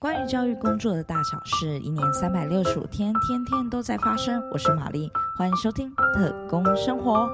关于教育工作的大小事，一年三百六十五天，天天都在发生。我是玛丽，欢迎收听《特工生活》。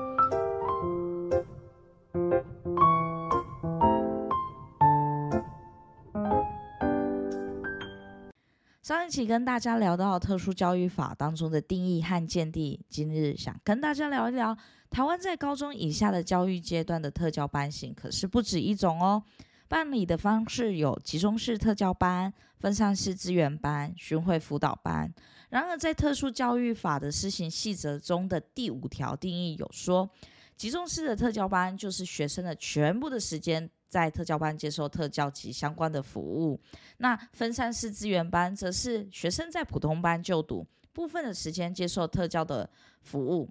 上一期跟大家聊到特殊教育法当中的定义和见地，今日想跟大家聊一聊台湾在高中以下的教育阶段的特教班型，可是不止一种哦。办理的方式有集中式特教班、分散式资源班、巡回辅导班。然而，在特殊教育法的施行细则中的第五条定义有说，集中式的特教班就是学生的全部的时间在特教班接受特教及相关的服务。那分散式资源班则是学生在普通班就读，部分的时间接受特教的服务。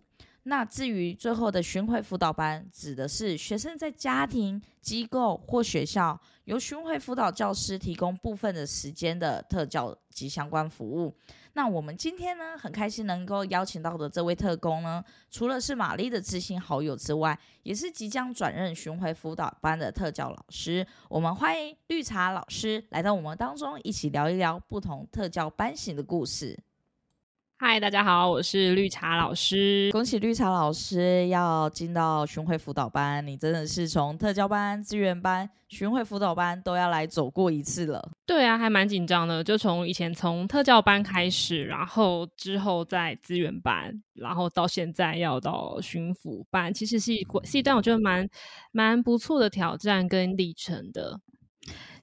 那至于最后的巡回辅导班，指的是学生在家庭、机构或学校，由巡回辅导教师提供部分的时间的特教及相关服务。那我们今天呢，很开心能够邀请到的这位特工呢，除了是玛丽的知心好友之外，也是即将转任巡回辅导班的特教老师。我们欢迎绿茶老师来到我们当中，一起聊一聊不同特教班型的故事。嗨，大家好，我是绿茶老师。恭喜绿茶老师要进到巡回辅导班，你真的是从特教班、资源班、巡回辅导班都要来走过一次了。对啊，还蛮紧张的。就从以前从特教班开始，然后之后在资源班，然后到现在要到巡辅班，其实是一是一段我觉得蛮蛮不错的挑战跟历程的。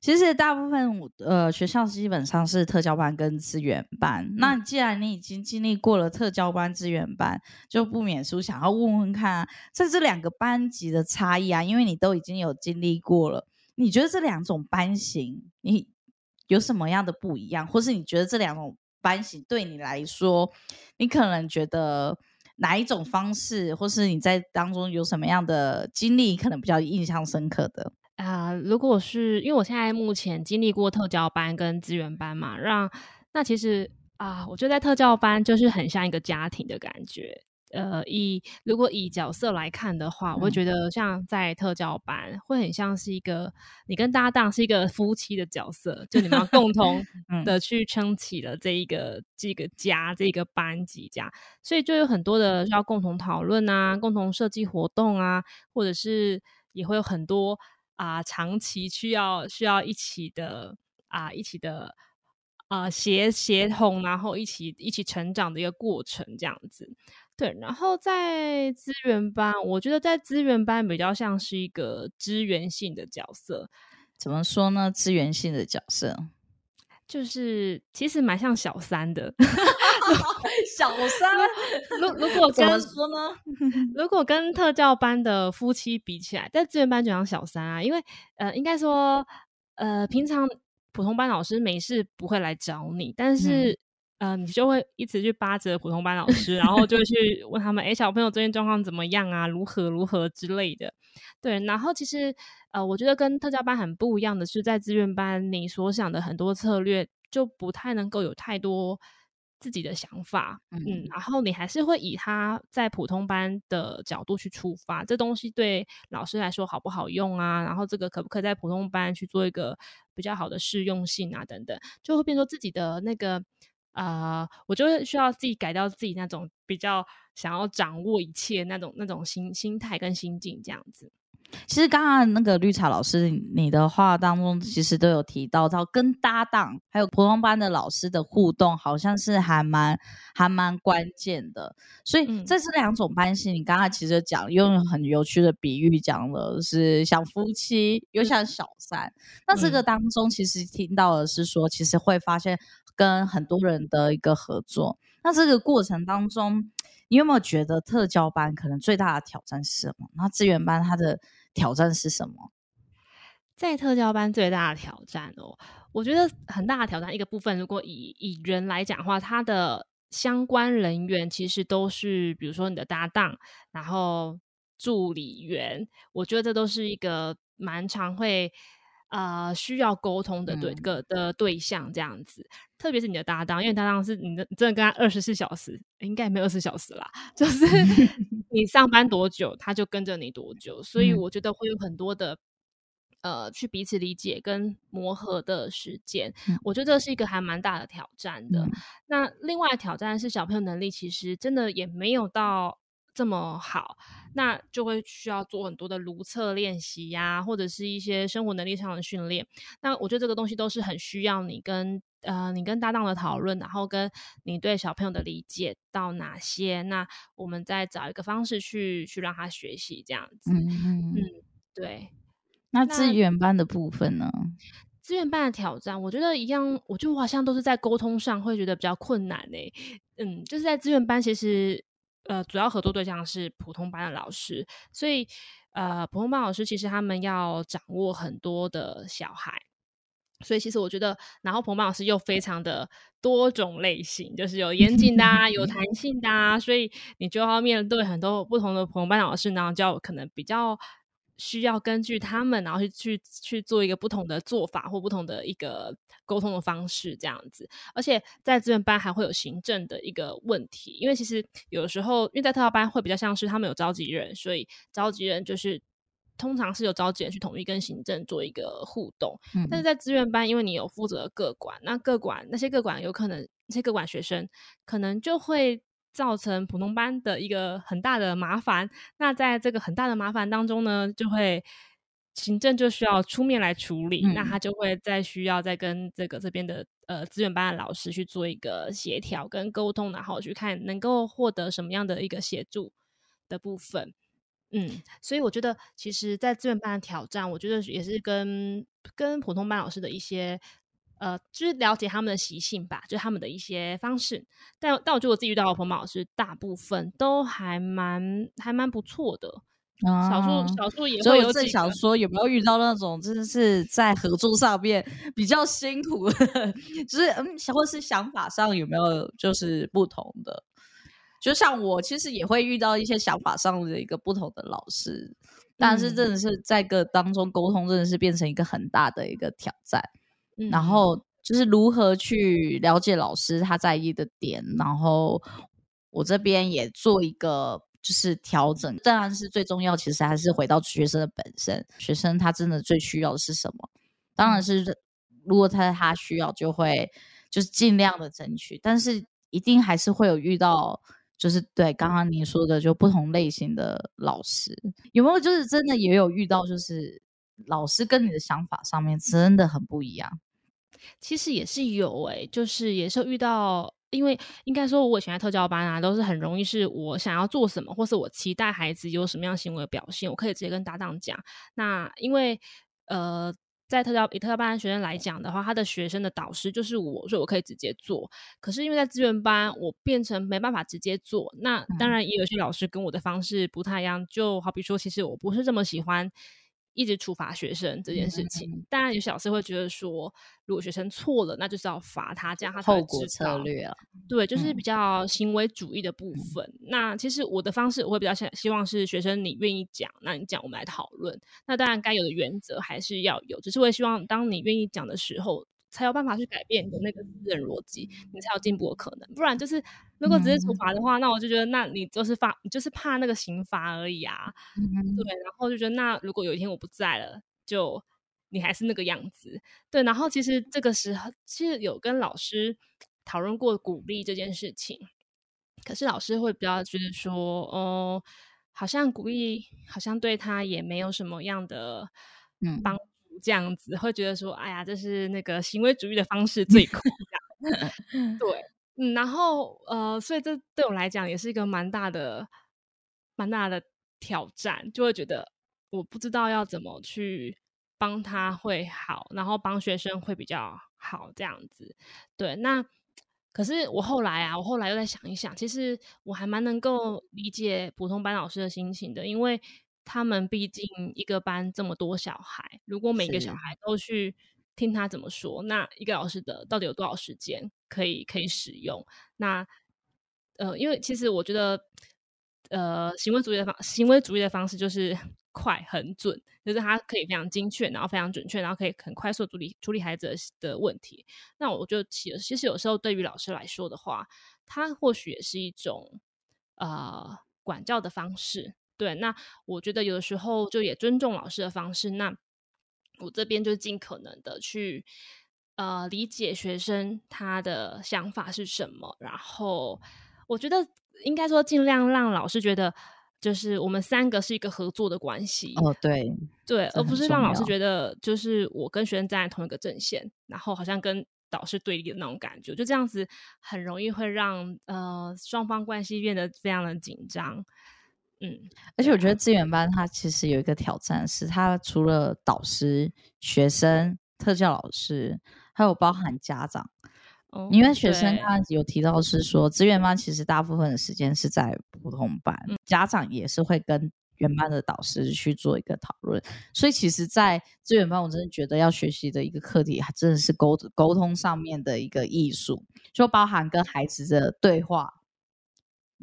其实大部分呃学校基本上是特教班跟资源班。那既然你已经经历过了特教班、资源班，就不免说想要问问看，在这两个班级的差异啊，因为你都已经有经历过了，你觉得这两种班型你有什么样的不一样，或是你觉得这两种班型对你来说，你可能觉得哪一种方式，或是你在当中有什么样的经历，可能比较印象深刻的？啊，如果是因为我现在目前经历过特教班跟资源班嘛，让那其实啊，我觉得在特教班就是很像一个家庭的感觉。呃，以如果以角色来看的话，我会觉得像在特教班会很像是一个你跟搭档是一个夫妻的角色，就你们要共同 的去撑起了这一个这个家这个班级这样，所以就有很多的要共同讨论啊，共同设计活动啊，或者是也会有很多。啊，长期需要需要一起的啊，一起的啊，协协同，然后一起一起成长的一个过程，这样子。对，然后在资源班，我觉得在资源班比较像是一个支援性的角色。怎么说呢？支援性的角色。就是其实蛮像小三的，小三。如如果怎么说呢？如果跟特教班的夫妻比起来，在资源班就像小三啊，因为呃，应该说呃，平常普通班老师没事不会来找你，但是呃，你就会一直去巴着普通班老师，然后就会去问他们，哎，小朋友最近状况怎么样啊？如何如何之类的。对，然后其实。呃，我觉得跟特教班很不一样的是，在资源班，你所想的很多策略就不太能够有太多自己的想法，嗯，然后你还是会以他在普通班的角度去出发，这东西对老师来说好不好用啊？然后这个可不可以在普通班去做一个比较好的适用性啊？等等，就会变成自己的那个，呃，我就会需要自己改掉自己那种比较想要掌握一切那种那种心心态跟心境这样子。其实刚刚那个绿茶老师，你的话当中其实都有提到到跟搭档还有普通班的老师的互动，好像是还蛮还蛮关键的。所以在这两种班型，你刚刚其实讲用很有趣的比喻讲了，是像夫妻又像小三。那这个当中其实听到的是说，其实会发现跟很多人的一个合作。那这个过程当中，你有没有觉得特教班可能最大的挑战是什么？那资源班它的挑战是什么？在特教班最大的挑战哦，我觉得很大的挑战。一个部分，如果以以人来讲的话，他的相关人员其实都是，比如说你的搭档，然后助理员，我觉得这都是一个蛮常会。呃，需要沟通的对个的对象这样子，特别是你的搭档，因为搭档是你的，真的跟他二十四小时，应该也没有二十四小时啦，就是 你上班多久，他就跟着你多久，所以我觉得会有很多的呃去彼此理解跟磨合的时间。嗯我觉得这是一个还蛮大的挑战的。嗯那另外挑战是小朋友能力其实真的也没有到这么好，那就会需要做很多的如厕练习呀、或者是一些生活能力上的训练。那我觉得这个东西都是很需要你跟呃你跟搭档的讨论，然后跟你对小朋友的理解到哪些，那我们再找一个方式去去让他学习这样子。嗯嗯嗯，对。那那资源班的部分呢？资源班的挑战，我觉得一样，我觉得我好像都是在沟通上会觉得比较困难呢、嗯，就是在资源班，其实呃，主要合作对象是普通班的老师，所以呃，普通班老师其实他们要掌握很多的小孩。所以其实我觉得，然后普通班老师又非常的多种类型，就是有严谨的、啊，有弹性的、啊，所以你就要面对很多不同的普通班老师，然后就要可能比较需要根据他们，然后去去去做一个不同的做法或不同的一个沟通的方式，这样子。而且在资源班还会有行政的一个问题，因为其实有时候因为在特教班会比较像是他们有召集人，所以召集人就是通常是有召集人去统一跟行政做一个互动。嗯但是在资源班，因为你有负责各管，那各管那些各管有可能那些各管学生可能就会造成普通班的一个很大的麻烦。那在这个很大的麻烦当中呢，就会行政就需要出面来处理，那嗯他就会再需要再跟这个这边的呃资源班的老师去做一个协调跟沟通，然后去看能够获得什么样的一个协助的部分。嗯，所以我觉得，其实，在资源班的挑战，我觉得也是跟跟普通班老师的一些，呃，就是了解他们的习性吧，就是他们的一些方式。但但我觉得我自己遇到的普通班老师，大部分都还蛮还蛮不错的，少啊数少数也所以我正会有几个。想说，有没有遇到那种真的是在合作上面比较辛苦的，就是嗯，或是想法上有没有就是不同的？就像我其实也会遇到一些想法上的一个不同的老师，但是嗯真的是在个当中沟通，真的是变成一个很大的一个挑战。嗯然后就是如何去了解老师他在意的点，然后我这边也做一个就是调整。当然是最重要，其实还是回到学生的本身，学生他真的最需要的是什么？当然是如果他他需要，就会就是尽量的争取，但是一定还是会有遇到。就是对刚刚您说的，就不同类型的老师，有没有就是真的也有遇到，就是老师跟你的想法上面真的很不一样？其实也是有诶、就是也是有遇到，因为应该说，我以前在特教班啊，都是很容易是我想要做什么，或是我期待孩子有什么样行为表现，我可以直接跟搭档讲。那因为呃，在特教以特教班的学生来讲的话，他的学生的导师就是我，所以我可以直接做。可是因为在资源班，我变成没办法直接做。那当然也有些老师跟我的方式不太一样，就好比说，其实我不是这么喜欢。一直处罚学生这件事情，嗯当然有些老师会觉得说，如果学生错了，那就是要罚他，这样他才果策略啊，对，就是嗯。比较行为主义的部分。那其实我的方式，我会比较想希望是学生你愿意讲，那你讲我们来讨论。那当然该有的原则还是要有，只是我也希望当你愿意讲的时候，才有办法去改变你的那个自认逻辑，你才有进步的可能。不然就是如果只是处嗯罚的话，那我就觉得那你就是罚，你就是怕那个刑罚而已啊。嗯对，然后就觉得那如果有一天我不在了，就你还是那个样子。对，然后其实这个时候其实有跟老师讨论过鼓励这件事情，可是老师会比较觉得说，哦，好像鼓励好像对他也没有什么样的嗯帮助，这样子会觉得说，哎呀，这是那个行为主义的方式最酷，对。嗯，然后呃，所以这对我来讲也是一个蛮大的、蛮大的挑战，就会觉得我不知道要怎么去帮他会好，然后帮学生会比较好这样子。对，那可是我后来啊，我后来又在想一想，其实我还蛮能够理解普通班老师的心情的，因为他们毕竟一个班这么多小孩，如果每个小孩都去听他怎么说，那一个老师的到底有多少时间可以可以使用？那呃，因为其实我觉得，呃，行为主义的方行为主义的方式就是 快、很准，就是它可以非常精确，然后非常准确，然后可以很快速处理处理孩子的的问题。那我觉得其其实有时候对于老师来说的话，他或许也是一种呃管教的方式。对，那我觉得有的时候就也尊重老师的方式，那我这边就尽可能的去呃理解学生他的想法是什么，然后我觉得应该说尽量让老师觉得。就是我们三个是一个合作的关系哦，对对，而不是让老师觉得得就是我跟学生站在同一个阵线，然后好像跟导师对立的那种感觉，就这样子很容易会让呃双方关系变得非常的紧张。嗯，而且我觉得资源班它其实有一个挑战，是它除了导师、学生、特教老师，还有包含家长。哦因为学生他有提到是说，资源班其实大部分的时间是在普通班，家长也是会跟原班的导师去做一个讨论，所以其实，在资源班，我真的觉得要学习的一个课题，还真的是沟沟通上面的一个艺术，就包含跟孩子的对话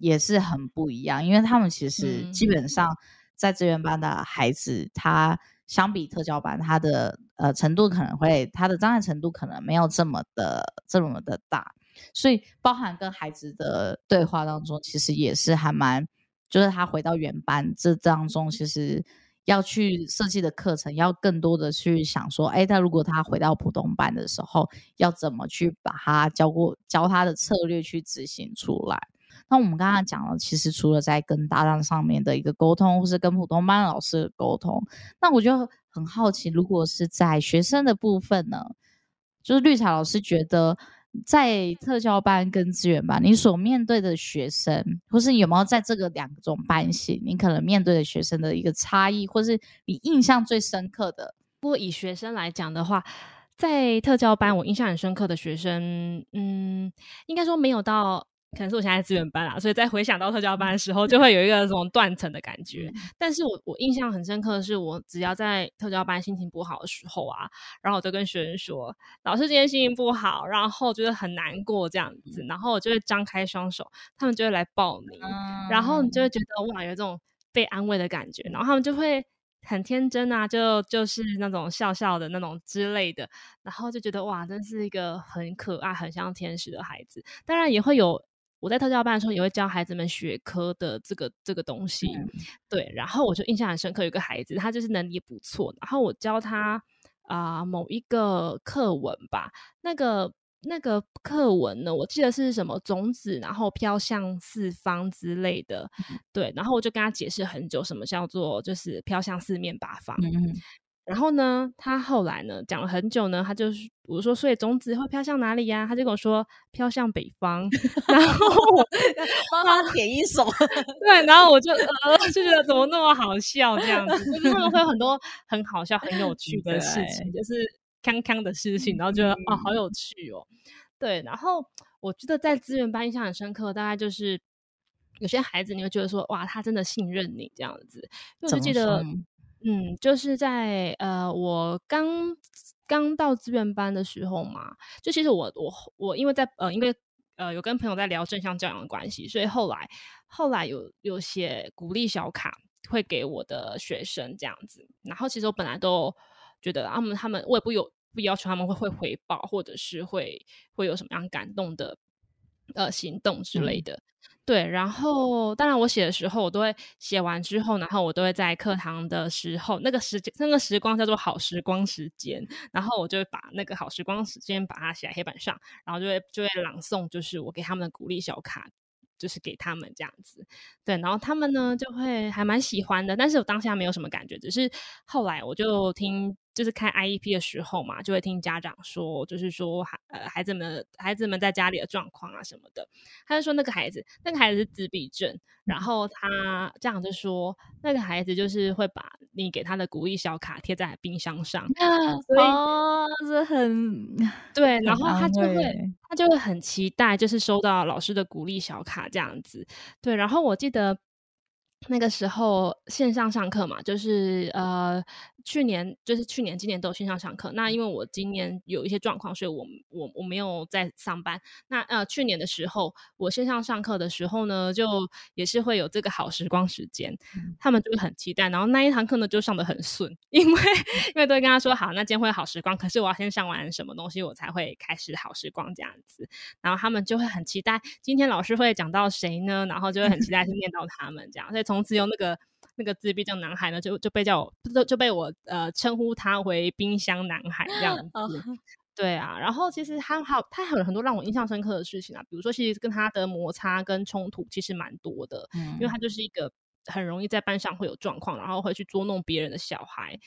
也是很不一样，因为他们其实基本上在资源班的孩子，他。相比特教班，他的呃程度可能会，他的障碍程度可能没有这么的这么的大，所以包含跟孩子的对话当中，其实也是还蛮，就是他回到原班这当中，其实要去设计的课程，要更多的去想说，哎，他如果他回到普通班的时候，要怎么去把他教过教他的策略去执行出来。那我们刚刚讲了，其实除了在跟搭档上面的一个沟通，或是跟普通班老师的沟通，那我就很好奇，如果是在学生的部分呢，就是绿茶老师觉得，在特教班跟资源班，你所面对的学生，或是有没有在这个两种班型，你可能面对的学生的一个差异，或是你印象最深刻的？不过以学生来讲的话，在特教班，我印象很深刻的学生，嗯，应该说没有到。可能是我现在资源班啦，所以在回想到特教班的时候，就会有一个这种断层的感觉。但是我我印象很深刻的是，我只要在特教班心情不好的时候啊，然后我就跟学生说：“老师今天心情不好，然后觉得很难过这样子。”然后我就会张开双手，他们就会来抱你，然后你就会觉得哇，有这种被安慰的感觉。然后他们就会很天真啊，就就是那种笑笑的那种之类的，然后就觉得哇，真是一个很可爱、很像天使的孩子。当然也会有。我在特教班的时候也会教孩子们学科的这个这个东西，对，然后我就印象很深刻，有个孩子他就是能力不错，然后我教他啊某一个课文吧，那个那个课文呢，我记得是什么种子，然后飘向四方之类的，对，然后我就跟他解释很久，什么叫做就是飘向四面八方。然后呢，他后来呢讲了很久呢，他就是我说，所以种子会飘向哪里呀？他就跟我说飘向北方。然后我 帮他点一首，对，然后我就呃就觉得怎么那么好笑这样子，就是他们会有很多很好笑、很有趣的事情，就是康康的事情，然后觉得哦好有趣哦。对，然后我觉得在资源班印象很深刻，大概就是有些孩子你会觉得说哇，他真的信任你这样子，我就记得。嗯，就是在呃，我刚刚到资源班的时候嘛，就其实我我我因为在呃，因为呃有跟朋友在聊正向教养的关系，所以后来后来有有些鼓励小卡会给我的学生这样子。然后其实我本来都觉得他们他们我也不有不要求他们会会回报，或者是会会有什么样感动的呃行动之类的。对，然后当然我写的时候，我都会写完之后，然后我都会在课堂的时候，那个时间那个时光叫做好时光时间，然后我就会把那个好时光时间把它写在黑板上，然后就会就会朗诵，就是我给他们的鼓励小卡，就是给他们这样子。对，然后他们呢就会还蛮喜欢的，但是我当下没有什么感觉，只是后来我就听。就是开 IEP 的时候嘛，就会听家长说，就是说孩呃孩子们孩子们在家里的状况啊什么的。他就说那个孩子那个孩子是自闭症，然后他家长就说那个孩子就是会把你给他的鼓励小卡贴在冰箱上，所以是很对，然后他就会他就会很期待，就是收到老师的鼓励小卡这样子。对，然后我记得那个时候线上上课嘛，就是呃。去年就是去年，今年都有线上上课。那因为我今年有一些状况，所以我我我没有在上班。那呃，去年的时候我线上上课的时候呢，就也是会有这个好时光时间，他们就会很期待。然后那一堂课呢，就上的很顺，因为因为都会跟他说好，那今天会好时光，可是我要先上完什么东西，我才会开始好时光这样子。然后他们就会很期待今天老师会讲到谁呢？然后就会很期待去念到他们这样。所以从此有那个。那个自闭症男孩呢，就就被叫我就就被我呃称呼他为冰箱男孩这样子。对啊，然后其实他还有他还有很多让我印象深刻的事情啊，比如说其实跟他的摩擦跟冲突其实蛮多的，因为他就是一个很容易在班上会有状况，然后会去捉弄别人的小孩。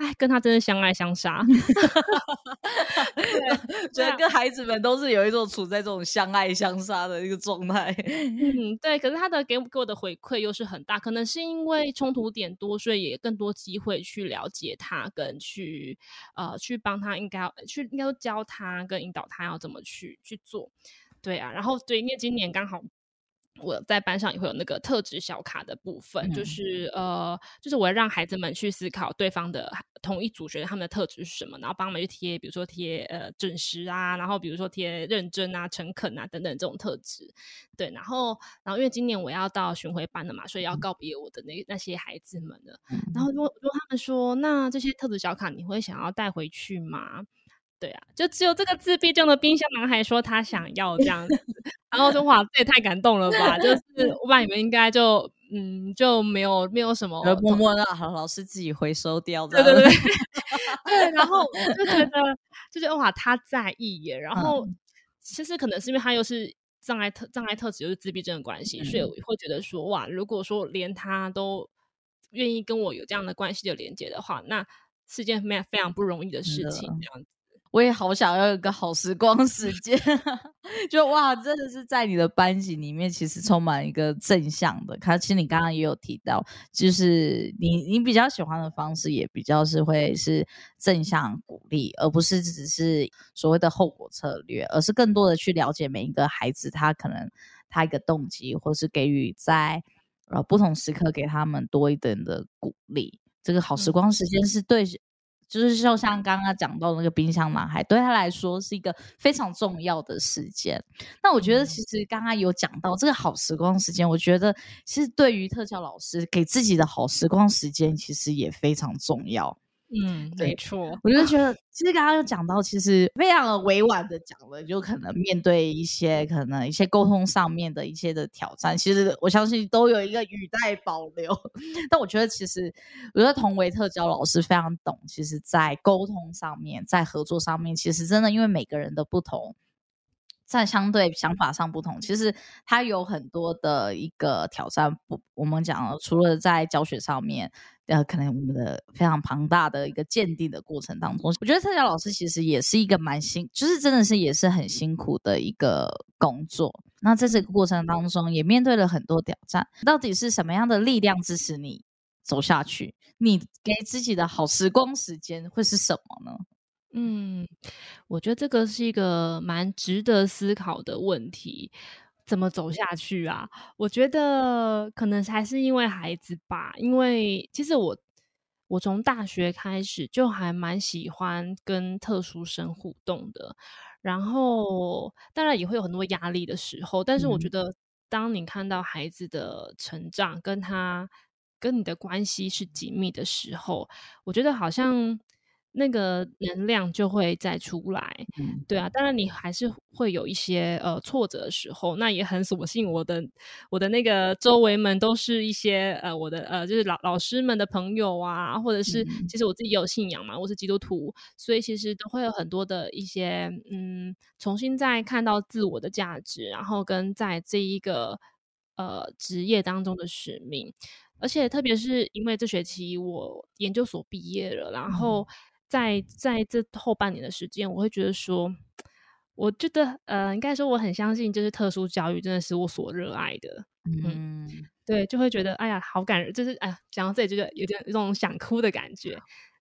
哎，跟他真的相爱相杀，对，觉得跟孩子们都是有一种处在这种相爱相杀的一个状态。嗯，对。可是他的给给我的回馈又是很大，可能是因为冲突点多，所以也更多机会去了解他，跟去呃去帮他，应该要去应该说教他跟引导他要怎么去去做。对啊，然后对，因为今年刚好。我在班上也会有那个特质小卡的部分，就是呃，就是我要让孩子们去思考对方的同一组学生他们的特质是什么，然后帮他们去贴，比如说贴呃准时啊，然后比如说贴认真啊、诚恳啊等等这种特质。对，然后然后因为今年我要到巡回班了嘛，所以要告别我的那那些孩子们了。然后如果如果他们说，那这些特质小卡你会想要带回去吗？对啊，就只有这个自闭症的冰箱男孩说他想要这样子，然后说哇，这也太感动了吧！就是 我把你们应该就嗯就没有没有什么，默默的好老师自己回收掉。对对对对，然后就觉得就觉得哇，他在意耶。然后其实可能是因为他又是障碍特障碍特质，又是自闭症的关系，所以我会觉得说哇，如果说连他都愿意跟我有这样的关系的连接的话，那是件非常非常不容易的事情，这样子。我也好想要一个好时光时间，就哇，真的是在你的班级里面，其实充满一个正向的。其实你刚刚也有提到，就是你你比较喜欢的方式，也比较是会是正向鼓励，而不是只是所谓的后果策略，而是更多的去了解每一个孩子他可能他一个动机，或是给予在呃不同时刻给他们多一点的鼓励。这个好时光时间是对。就是就像刚刚讲到那个冰箱男孩，对他来说是一个非常重要的事件。那我觉得其实刚刚有讲到这个好时光时间，我觉得其实对于特教老师给自己的好时光时间，其实也非常重要。嗯，没错，我就觉得，其实刚刚有讲到，其实非常的委婉的讲了，就可能面对一些可能一些沟通上面的一些的挑战，其实我相信都有一个语带保留。但我觉得，其实我觉得同为特教老师非常懂，其实在沟通上面，在合作上面，其实真的因为每个人的不同。在相对想法上不同，其实它有很多的一个挑战。不，我们讲了，除了在教学上面，呃，可能我们的非常庞大的一个鉴定的过程当中，我觉得特教老师其实也是一个蛮辛，就是真的是也是很辛苦的一个工作。那在这个过程当中，也面对了很多挑战。到底是什么样的力量支持你走下去？你给自己的好时光时间会是什么呢？嗯，我觉得这个是一个蛮值得思考的问题，怎么走下去啊？我觉得可能还是因为孩子吧，因为其实我我从大学开始就还蛮喜欢跟特殊生互动的，然后当然也会有很多压力的时候，但是我觉得当你看到孩子的成长，跟他跟你的关系是紧密的时候，我觉得好像。那个能量就会再出来，对啊，当然你还是会有一些呃挫折的时候，那也很所幸，我的我的那个周围们都是一些呃我的呃就是老老师们的朋友啊，或者是其实我自己有信仰嘛，我是基督徒，所以其实都会有很多的一些嗯重新再看到自我的价值，然后跟在这一个呃职业当中的使命，而且特别是因为这学期我研究所毕业了，然后。在在这后半年的时间，我会觉得说，我觉得呃，应该说我很相信，就是特殊教育真的是我所热爱的。嗯，对，就会觉得哎呀，好感人，就是哎呀，讲到这里就觉得有点有种想哭的感觉。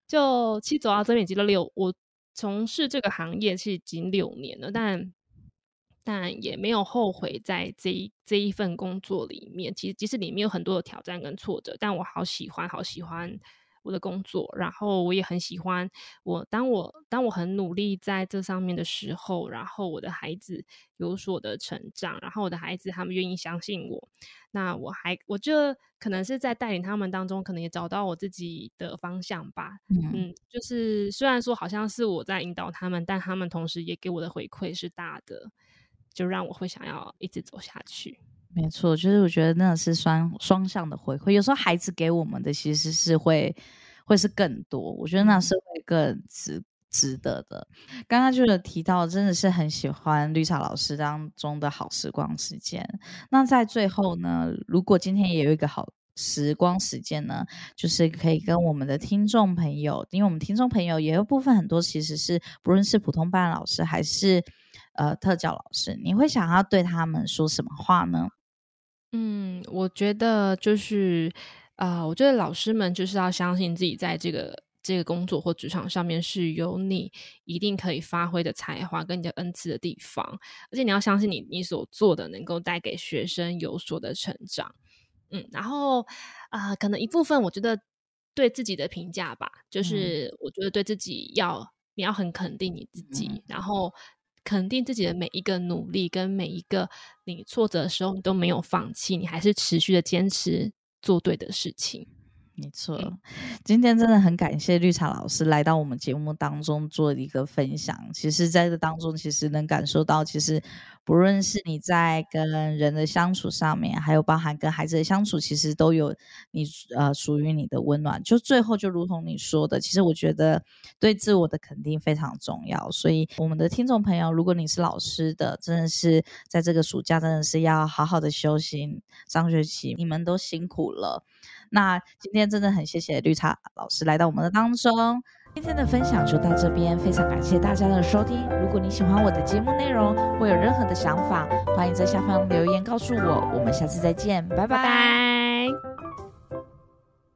就其实走到这边已经六，我从事这个行业是已经六年了，但但也没有后悔在这一这一份工作里面。其实即使里面有很多的挑战跟挫折，但我好喜欢，好喜欢。我的工作，然后我也很喜欢我。当我当我很努力在这上面的时候，然后我的孩子有所的成长，然后我的孩子他们愿意相信我，那我还我觉得可能是在带领他们当中，可能也找到我自己的方向吧。嗯，就是虽然说好像是我在引导他们，但他们同时也给我的回馈是大的，就让我会想要一直走下去。没错，就是我觉得那是双双向的回馈。有时候孩子给我们的其实是会会是更多，我觉得那是会更值值得的。刚刚就有提到，真的是很喜欢绿茶老师当中的好时光时间。那在最后呢，如果今天也有一个好时光时间呢，就是可以跟我们的听众朋友，因为我们听众朋友也有部分很多其实是不论是普通班老师还是呃特教老师，你会想要对他们说什么话呢？嗯，我觉得就是啊，我觉得老师们就是要相信自己在这个这个工作或职场上面是有你一定可以发挥的才华跟你的恩赐的地方，而且你要相信你你所做的能够带给学生有所的成长。嗯，然后啊，可能一部分我觉得对自己的评价吧，就是我觉得对自己要你要很肯定你自己，然后。肯定自己的每一个努力，跟每一个你挫折的时候，你都没有放弃，你还是持续的坚持做对的事情。没错，今天真的很感谢绿茶老师来到我们节目当中做一个分享。其实，在这当中，其实能感受到，其实不论是你在跟人的相处上面，还有包含跟孩子的相处，其实都有你呃属于你的温暖。就最后，就如同你说的，其实我觉得对自我的肯定非常重要。所以，我们的听众朋友，如果你是老师的，真的是在这个暑假，真的是要好好的休息。上学期你们都辛苦了。那今天真的很谢谢绿茶老师来到我们的当中，今天的分享就到这边，非常感谢大家的收听。如果你喜欢我的节目内容，或有任何的想法，欢迎在下方留言告诉我。我们下次再见，拜拜。